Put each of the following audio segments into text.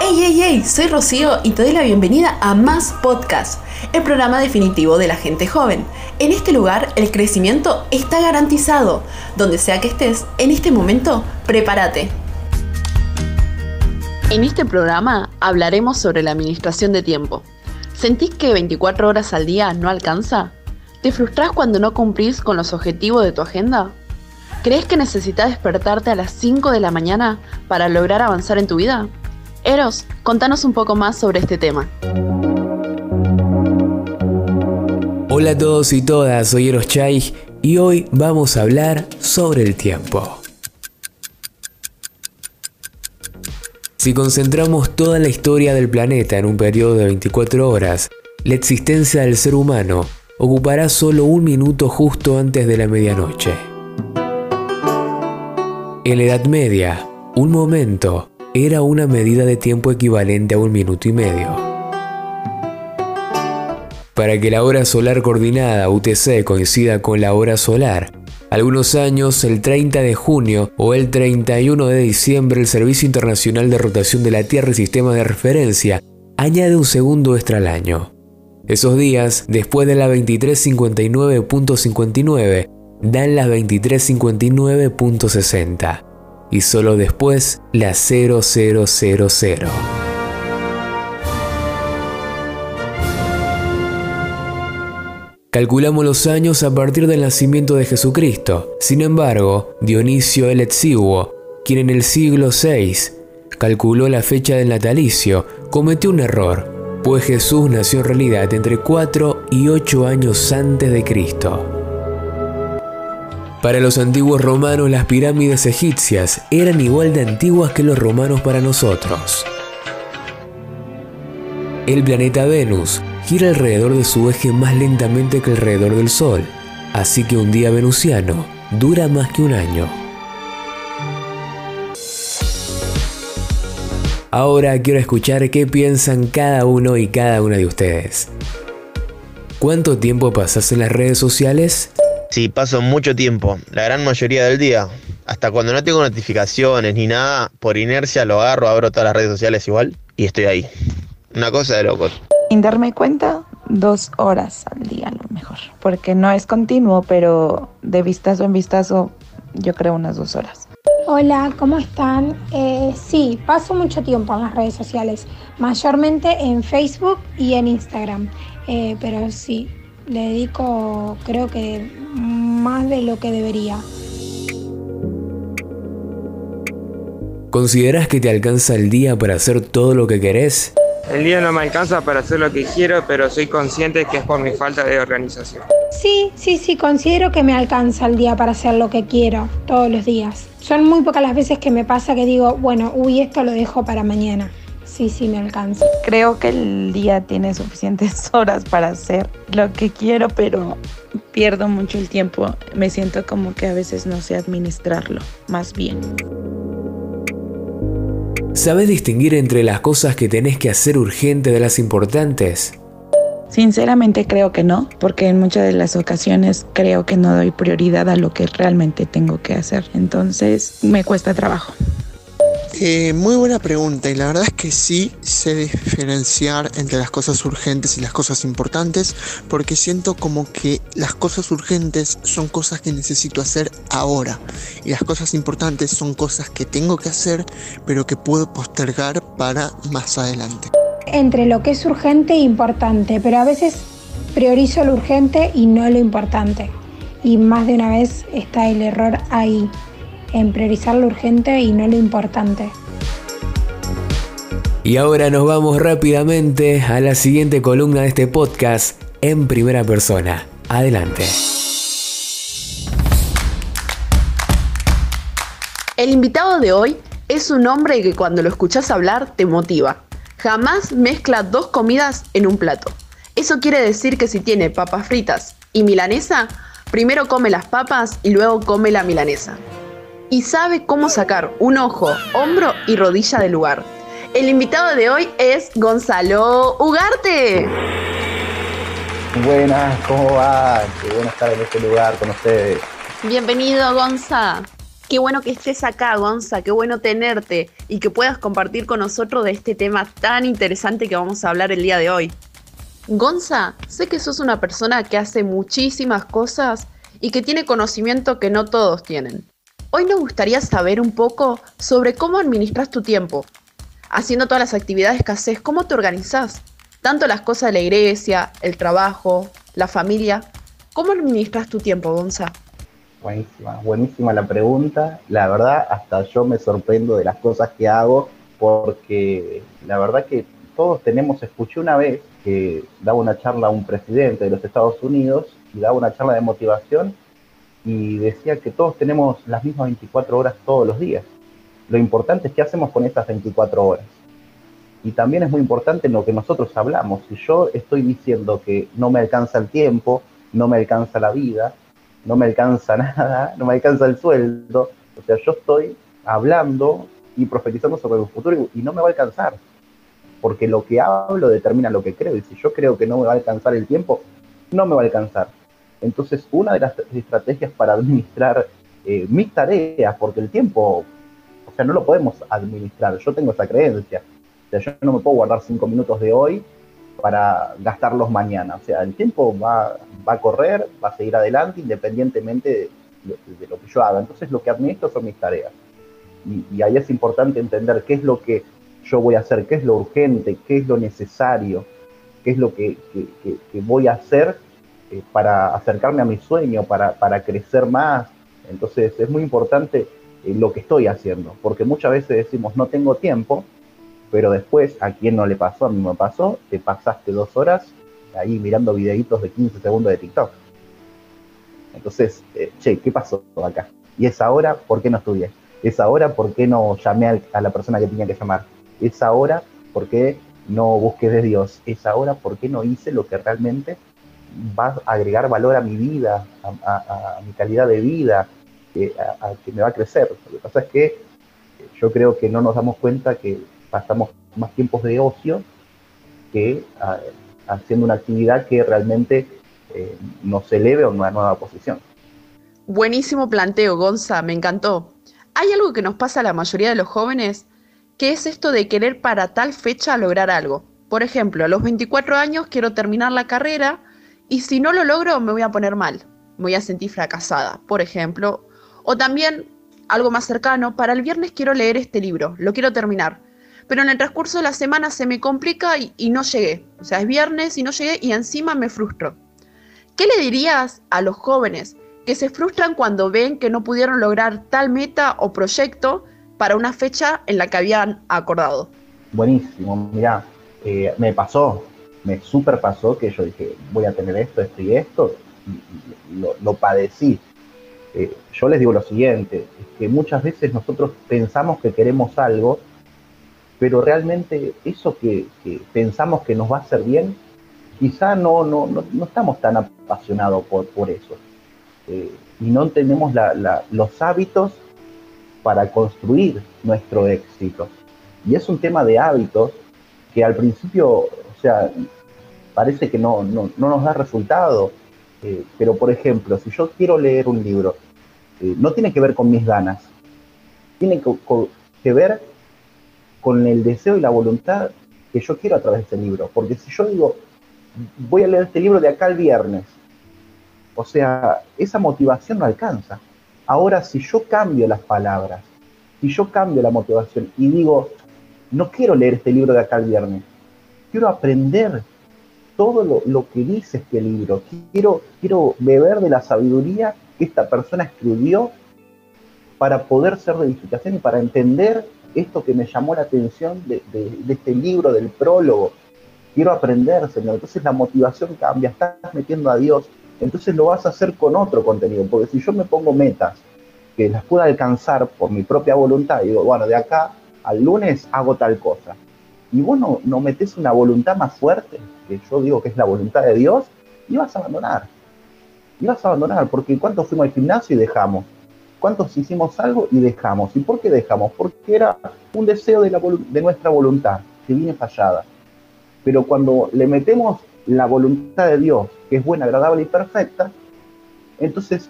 Hey, hey, hey, soy Rocío y te doy la bienvenida a Más Podcast, el programa definitivo de la gente joven. En este lugar el crecimiento está garantizado. Donde sea que estés, en este momento, prepárate. En este programa hablaremos sobre la administración de tiempo. ¿Sentís que 24 horas al día no alcanza? ¿Te frustras cuando no cumplís con los objetivos de tu agenda? ¿Crees que necesitas despertarte a las 5 de la mañana para lograr avanzar en tu vida? Eros, contanos un poco más sobre este tema. Hola a todos y todas, soy Eros Chai y hoy vamos a hablar sobre el tiempo. Si concentramos toda la historia del planeta en un periodo de 24 horas, la existencia del ser humano ocupará solo un minuto justo antes de la medianoche. En la Edad Media, un momento era una medida de tiempo equivalente a un minuto y medio. Para que la hora solar coordinada UTC coincida con la hora solar, algunos años, el 30 de junio o el 31 de diciembre, el Servicio Internacional de Rotación de la Tierra y Sistema de Referencia añade un segundo extra al año. Esos días, después de la 2359.59, dan las 2359.60 y solo después la 0000. Calculamos los años a partir del nacimiento de Jesucristo. Sin embargo, Dionisio el Exiguo, quien en el siglo VI calculó la fecha del natalicio, cometió un error, pues Jesús nació en realidad entre 4 y 8 años antes de Cristo. Para los antiguos romanos las pirámides egipcias eran igual de antiguas que los romanos para nosotros. El planeta Venus gira alrededor de su eje más lentamente que alrededor del Sol, así que un día venusiano dura más que un año. Ahora quiero escuchar qué piensan cada uno y cada una de ustedes. ¿Cuánto tiempo pasas en las redes sociales? Sí, paso mucho tiempo, la gran mayoría del día. Hasta cuando no tengo notificaciones ni nada, por inercia lo agarro, abro todas las redes sociales igual y estoy ahí. Una cosa de locos. Sin darme cuenta, dos horas al día a lo mejor. Porque no es continuo, pero de vistazo en vistazo, yo creo unas dos horas. Hola, ¿cómo están? Eh, sí, paso mucho tiempo en las redes sociales, mayormente en Facebook y en Instagram. Eh, pero sí, le dedico creo que más de lo que debería. ¿Consideras que te alcanza el día para hacer todo lo que querés? El día no me alcanza para hacer lo que quiero, pero soy consciente que es por mi falta de organización. Sí, sí, sí, considero que me alcanza el día para hacer lo que quiero todos los días. Son muy pocas las veces que me pasa que digo, bueno, uy, esto lo dejo para mañana. Sí, sí, me alcanza. Creo que el día tiene suficientes horas para hacer lo que quiero, pero pierdo mucho el tiempo. Me siento como que a veces no sé administrarlo, más bien. ¿Sabes distinguir entre las cosas que tenés que hacer urgente de las importantes? Sinceramente creo que no, porque en muchas de las ocasiones creo que no doy prioridad a lo que realmente tengo que hacer. Entonces me cuesta trabajo. Muy buena pregunta y la verdad es que sí sé diferenciar entre las cosas urgentes y las cosas importantes porque siento como que las cosas urgentes son cosas que necesito hacer ahora y las cosas importantes son cosas que tengo que hacer pero que puedo postergar para más adelante. Entre lo que es urgente e importante, pero a veces priorizo lo urgente y no lo importante. Y más de una vez está el error ahí en priorizar lo urgente y no lo importante. Y ahora nos vamos rápidamente a la siguiente columna de este podcast en primera persona. Adelante. El invitado de hoy es un hombre que cuando lo escuchas hablar te motiva. Jamás mezcla dos comidas en un plato. Eso quiere decir que si tiene papas fritas y milanesa, primero come las papas y luego come la milanesa y sabe cómo sacar un ojo, hombro y rodilla del lugar. El invitado de hoy es Gonzalo Ugarte. Buenas, ¿cómo va? Qué bueno estar en este lugar con ustedes. Bienvenido, Gonza. Qué bueno que estés acá, Gonza, qué bueno tenerte y que puedas compartir con nosotros de este tema tan interesante que vamos a hablar el día de hoy. Gonza, sé que sos una persona que hace muchísimas cosas y que tiene conocimiento que no todos tienen. Hoy nos gustaría saber un poco sobre cómo administras tu tiempo. Haciendo todas las actividades que haces, ¿cómo te organizás? Tanto las cosas de la iglesia, el trabajo, la familia. ¿Cómo administras tu tiempo, Gonza? Buenísima, buenísima la pregunta. La verdad, hasta yo me sorprendo de las cosas que hago, porque la verdad que todos tenemos, escuché una vez que daba una charla a un presidente de los Estados Unidos y daba una charla de motivación y decía que todos tenemos las mismas 24 horas todos los días. Lo importante es qué hacemos con estas 24 horas. Y también es muy importante en lo que nosotros hablamos. Si yo estoy diciendo que no me alcanza el tiempo, no me alcanza la vida, no me alcanza nada, no me alcanza el sueldo. O sea, yo estoy hablando y profetizando sobre el futuro y, no me va a alcanzar. Porque lo que hablo determina lo que creo. Y si yo creo que no me va a alcanzar el tiempo, no me va a alcanzar. Entonces, una de las estrategias para administrar eh, mis tareas, porque el tiempo, o sea, no lo podemos administrar. Yo tengo esa creencia. O sea, yo no me puedo guardar cinco minutos de hoy para gastarlos mañana. O sea, el tiempo va, va a correr, va a seguir adelante independientemente de, lo que yo haga. Entonces lo que administro son mis tareas. Y, ahí es importante entender qué es lo que yo voy a hacer, qué es lo urgente, qué es lo necesario, qué es lo que, voy a hacer eh, para acercarme a mi sueño, para, para, crecer más. Entonces es muy importante eh, lo que estoy haciendo, porque muchas veces decimos no tengo tiempo, pero después, ¿a quién no le pasó? A mí me pasó, te pasaste dos horas ahí mirando videitos de 15 segundos de TikTok. Entonces, eh, che, ¿qué pasó acá? Y esa hora, ¿por qué no estudié? Esa hora, ¿por qué no llamé a la persona que tenía que llamar? Esa hora, ¿por qué no busqué de Dios? Esa hora, ¿por qué no hice lo que realmente va a agregar valor a mi vida, a, mi calidad de vida, a, que me va a crecer? Lo que pasa es que yo creo que no nos damos cuenta que pasamos más tiempos de ocio que ah, haciendo una actividad que realmente eh, nos eleve a una nueva posición. Buenísimo planteo, Gonza, me encantó. Hay algo que nos pasa a la mayoría de los jóvenes, que es esto de querer para tal fecha lograr algo. Por ejemplo, a los 24 años quiero terminar la carrera y si no lo logro me voy a poner mal, me voy a sentir fracasada, por ejemplo. O también, algo más cercano, para el viernes quiero leer este libro, lo quiero terminar pero en el transcurso de la semana se me complica y, no llegué. O sea, es viernes y no llegué y encima me frustro. ¿Qué le dirías a los jóvenes que se frustran cuando ven que no pudieron lograr tal meta o proyecto para una fecha en la que habían acordado? Buenísimo, mira, eh, me pasó, me super pasó que yo dije, voy a tener esto, esto y esto, y, lo, padecí. Eh, yo les digo lo siguiente, es que muchas veces nosotros pensamos que queremos algo pero realmente eso que, pensamos que nos va a hacer bien, quizá no, no, no, estamos tan apasionados por, por eso. Eh, y no tenemos los hábitos para construir nuestro éxito. Y es un tema de hábitos que al principio, sea, parece que no, nos da resultado. Eh, pero, por ejemplo, si yo quiero leer un libro, eh, no tiene que ver con mis ganas, tiene que, que ver con el deseo y la voluntad que yo quiero a través de este libro. Porque si yo digo, voy a leer este libro de acá al viernes, o sea, esa motivación no alcanza. Ahora, si yo cambio las palabras, si yo cambio la motivación y digo, no quiero leer este libro de acá al viernes, quiero aprender todo lo, que dice este libro, quiero, quiero beber de la sabiduría que esta persona escribió para poder ser de edificación y para entender esto que me llamó la atención de, este libro, del prólogo. Quiero aprender, Señor. Entonces la motivación cambia, estás metiendo a Dios. Entonces lo vas a hacer con otro contenido. Porque si yo me pongo metas que las pueda alcanzar por mi propia voluntad, digo, bueno, de acá al lunes hago tal cosa. Y vos no, metes una voluntad más fuerte, que yo digo que es la voluntad de Dios, y vas a abandonar. Y vas a abandonar, porque ¿cuántos fuimos al gimnasio y dejamos? ¿Cuántos hicimos algo y dejamos? ¿Y por qué dejamos? Porque era un deseo de, de nuestra voluntad que viene fallada. Pero cuando le metemos la voluntad de Dios, que es buena, agradable y perfecta, entonces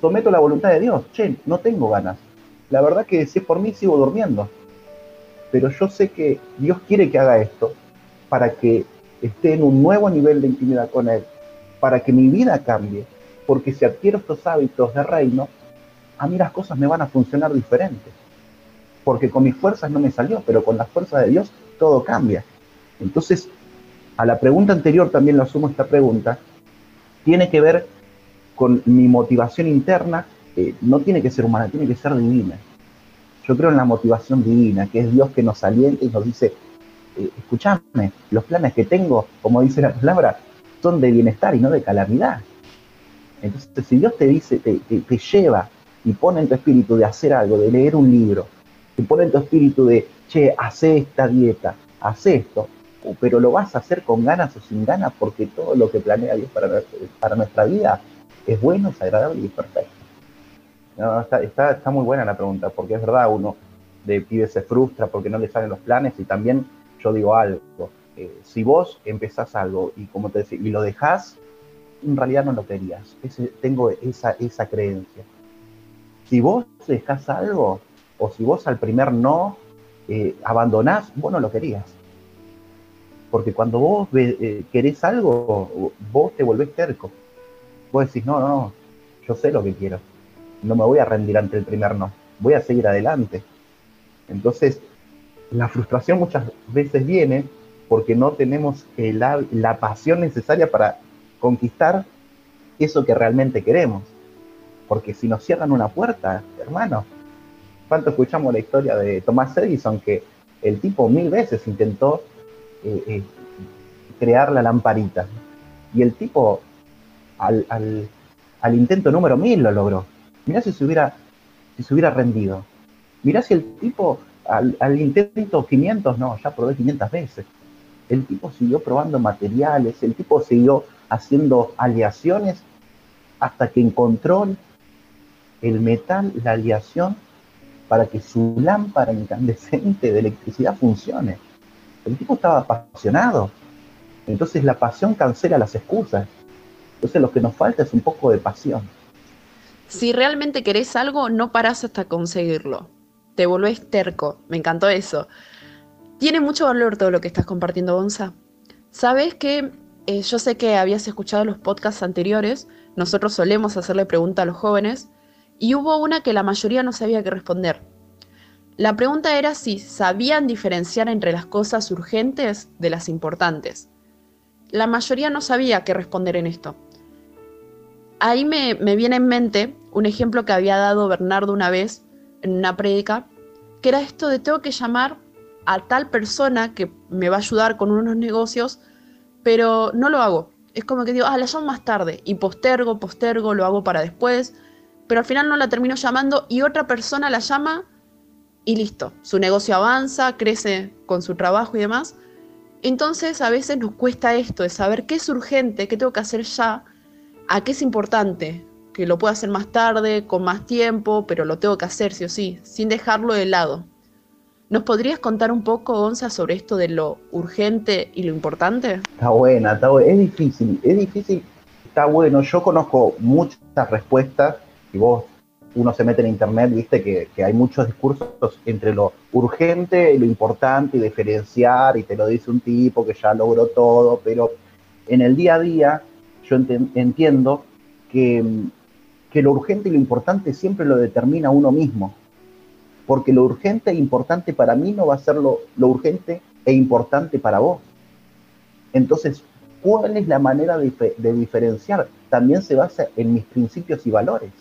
someto la voluntad de Dios. Che, no tengo ganas. la verdad que si es por mí sigo durmiendo. Pero yo sé que Dios quiere que haga esto para que esté en un nuevo nivel de intimidad con Él, para que mi vida cambie, porque si adquiero estos hábitos de reino, a mí las cosas me van a funcionar diferentes. Porque con mis fuerzas no me salió, pero con las fuerzas de Dios todo cambia. Entonces, a la pregunta anterior también lo asumo esta pregunta, tiene que ver con mi motivación interna, eh, no tiene que ser humana, tiene que ser divina. Yo creo en la motivación divina, que es Dios que nos alienta y nos dice, eh, escúchame, los planes que tengo, como dice la palabra, son de bienestar y no de calamidad. Entonces, si Dios te dice, te, te, lleva y pone en tu espíritu de hacer algo, de leer un libro, te pone en tu espíritu de, che, hace esta dieta, hace esto, pero lo vas a hacer con ganas o sin ganas porque todo lo que planea Dios para, para nuestra vida es bueno, es agradable y es perfecto. Está, está, muy buena la pregunta, porque es verdad, uno de pibe se frustra porque no le salen los planes y también yo digo algo, eh, si vos empezás algo y como te decía, y lo dejás, en realidad no lo querías. tengo esa, esa creencia. Si vos dejás algo, o si vos al primer no eh, abandonás, vos no lo querías. Porque cuando vos eh, querés algo, vos te volvés terco. Vos decís, no, no, yo sé lo que quiero. No me voy a rendir ante el primer no. Voy a seguir adelante. Entonces, la frustración muchas veces viene porque no tenemos la, la pasión necesaria para conquistar eso que realmente queremos. Porque si nos cierran una puerta, hermano, ¿cuánto escuchamos la historia de Thomas Edison que el tipo mil veces intentó eh, eh, crear la lamparita? Y el tipo al, al, intento número mil lo logró. Mirá si se hubiera, si se hubiera rendido. Mirá si el tipo al, al intento 500, no, ya probé 500 veces. El tipo siguió probando materiales, el tipo siguió haciendo aleaciones hasta que encontró el metal, la aleación, para que su lámpara incandescente de electricidad funcione. El tipo estaba apasionado. Entonces la pasión cancela las excusas. Entonces lo que nos falta es un poco de pasión. Si realmente querés algo, no parás hasta conseguirlo. Te volvés terco. Me encantó eso. Tiene mucho valor todo lo que estás compartiendo, Gonza. Sabes que eh, yo sé que habías escuchado los podcasts anteriores, nosotros solemos hacerle preguntas a los jóvenes, y hubo una que la mayoría no sabía qué responder. La pregunta era si sabían diferenciar entre las cosas urgentes de las importantes. La mayoría no sabía qué responder en esto. Ahí me, me viene en mente un ejemplo que había dado Bernardo una vez en una prédica, que era esto de tengo que llamar a tal persona que me va a ayudar con unos negocios, pero no lo hago. Es como que digo, ah, la llamo más tarde y postergo, postergo, lo hago para después, pero al final no la termino llamando y otra persona la llama y listo, su negocio avanza, crece con su trabajo y demás. Entonces a veces nos cuesta esto de saber qué es urgente, qué tengo que hacer ya, a qué es importante, que lo puedo hacer más tarde, con más tiempo, pero lo tengo que hacer sí o sí, sin dejarlo de lado. ¿Nos podrías contar un poco, Gonza, sobre esto de lo urgente y lo importante? Está buena, está buena. Es difícil, es difícil, está bueno. Yo conozco muchas respuestas y vos, uno se mete en internet, viste que, hay muchos discursos entre lo urgente y lo importante y diferenciar, y te lo dice un tipo que ya logró todo, pero en el día a día yo entiendo que, que lo urgente y lo importante siempre lo determina uno mismo porque lo urgente e importante para mí no va a ser lo, urgente e importante para vos. Entonces, ¿cuál es la manera de, diferenciar? También se basa en mis principios y valores.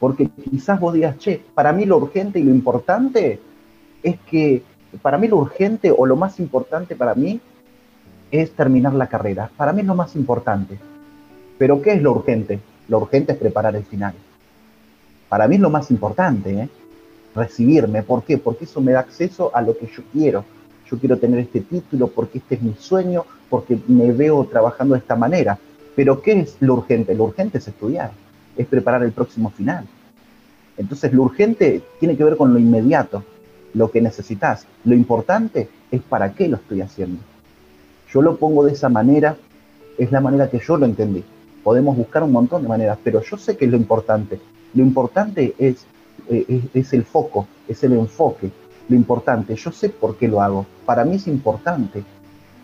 Porque quizás vos digas, che, para mí lo urgente y lo importante es que, para mí lo urgente o lo más importante para mí es terminar la carrera. Para mí es lo más importante. Pero ¿qué es lo urgente? Lo urgente es preparar el final. Para mí es lo más importante, ¿eh? recibirme. ¿Por qué? Porque eso me da acceso a lo que yo quiero. Yo quiero tener este título porque este es mi sueño, porque me veo trabajando de esta manera. Pero ¿qué es lo urgente? Lo urgente es estudiar, es preparar el próximo final. Entonces lo urgente tiene que ver con lo inmediato, lo que necesitas. Lo importante es para qué lo estoy haciendo. Yo lo pongo de esa manera, es la manera que yo lo entendí. Podemos buscar un montón de maneras, pero yo sé que es lo importante. Lo importante es eh, es, el foco, es el enfoque, lo importante. Yo sé por qué lo hago. Para mí es importante.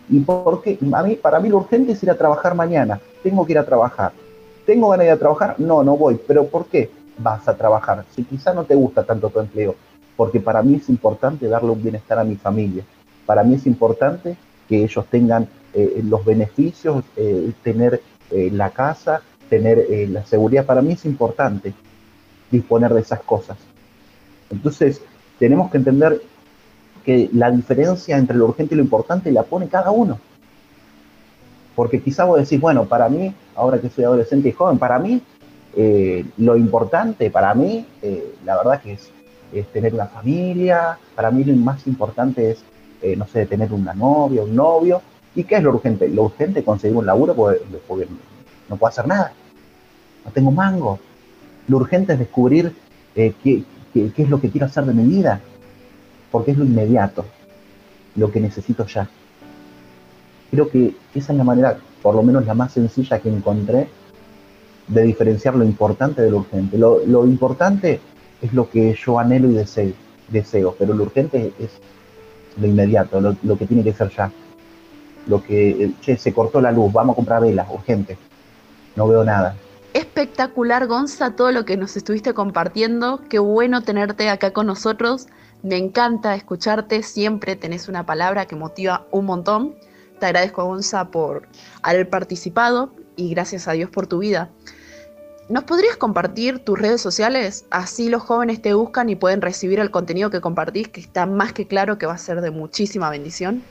¿Y por qué? A mí, para mí lo urgente es ir a trabajar mañana. Tengo que ir a trabajar. ¿Tengo ganas de ir a trabajar? No, no voy. ¿Pero por qué vas a trabajar? Si quizá no te gusta tanto tu empleo. Porque para mí es importante darle un bienestar a mi familia. Para mí es importante que ellos tengan eh, los beneficios, eh, tener la casa, tener la seguridad. Para mí es importante disponer de esas cosas. Entonces, tenemos que entender que la diferencia entre lo urgente y lo importante la pone cada uno. Porque quizá vos decís, bueno, para mí, ahora que soy adolescente y joven, para mí eh, lo importante, para mí, eh, la verdad que es, tener una familia, para mí lo más importante es, eh, no sé, tener una novia, un novio. ¿Y qué es lo urgente? Lo urgente es conseguir un laburo porque, porque no puedo hacer nada. No tengo mango, lo urgente es descubrir eh, qué, es lo que quiero hacer de mi vida, porque es lo inmediato, lo que necesito ya. Creo que esa es la manera, por lo menos la más sencilla que encontré, de diferenciar lo importante de lo urgente. Lo, importante es lo que yo anhelo y deseo, deseo pero lo urgente es lo inmediato, lo, que tiene que ser ya. Lo que, eh, se cortó la luz, vamos a comprar velas, urgente. No veo nada espectacular, Gonza, todo lo que nos estuviste compartiendo. Qué bueno tenerte acá con nosotros. Me encanta escucharte, siempre tenés una palabra que motiva un montón. Te agradezco, Gonza, por haber participado y gracias a Dios por tu vida. ¿Nos podrías compartir tus redes sociales? Así los jóvenes te buscan y pueden recibir el contenido que compartís, que está más que claro que va a ser de muchísima bendición.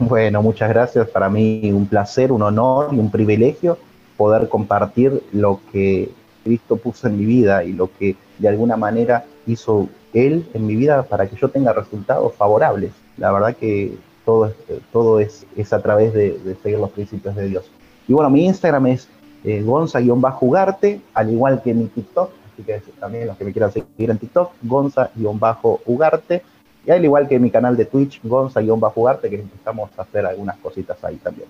Bueno, muchas gracias. Para mí un placer, un honor y un privilegio poder compartir lo que Cristo puso en mi vida y lo que de alguna manera hizo Él en mi vida para que yo tenga resultados favorables. La verdad que todo es, todo es, es a través de, seguir los principios de Dios. Y bueno, mi Instagram es eh, gonza-ugarte, al igual que mi TikTok, así que también los que me quieran seguir en TikTok, gonza-ugarte, y al igual que mi canal de Twitch, gonza-ugarte, que empezamos a hacer algunas cositas ahí también.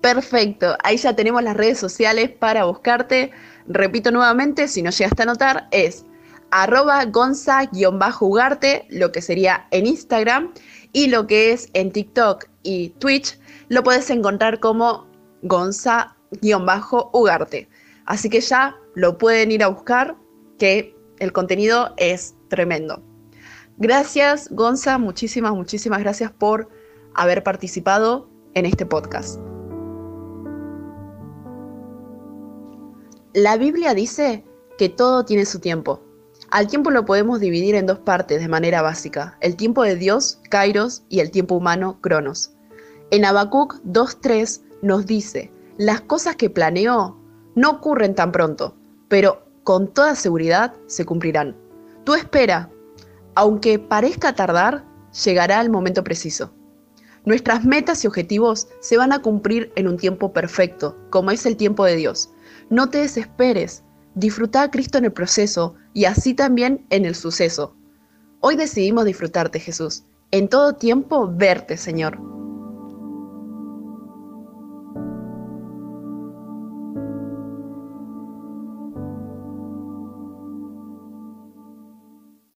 Perfecto, ahí ya tenemos las redes sociales para buscarte. Repito nuevamente, si no llegaste a notar, es arroba gonza-ugarte, lo que sería en Instagram, y lo que es en TikTok y Twitch, lo puedes encontrar como gonza-ugarte. Así que ya lo pueden ir a buscar, que el contenido es tremendo. Gracias, Gonza, muchísimas, muchísimas gracias por haber participado en este podcast. La Biblia dice que todo tiene su tiempo. Al tiempo lo podemos dividir en dos partes de manera básica, el tiempo de Dios, Kairos, y el tiempo humano, Cronos. En Habacuc 2.3 nos dice, las cosas que planeó no ocurren tan pronto, pero con toda seguridad se cumplirán. Tú espera, aunque parezca tardar, llegará el momento preciso. Nuestras metas y objetivos se van a cumplir en un tiempo perfecto, como es el tiempo de Dios. No te desesperes, disfruta a Cristo en el proceso y así también en el suceso. Hoy decidimos disfrutarte, Jesús. En todo tiempo verte, Señor.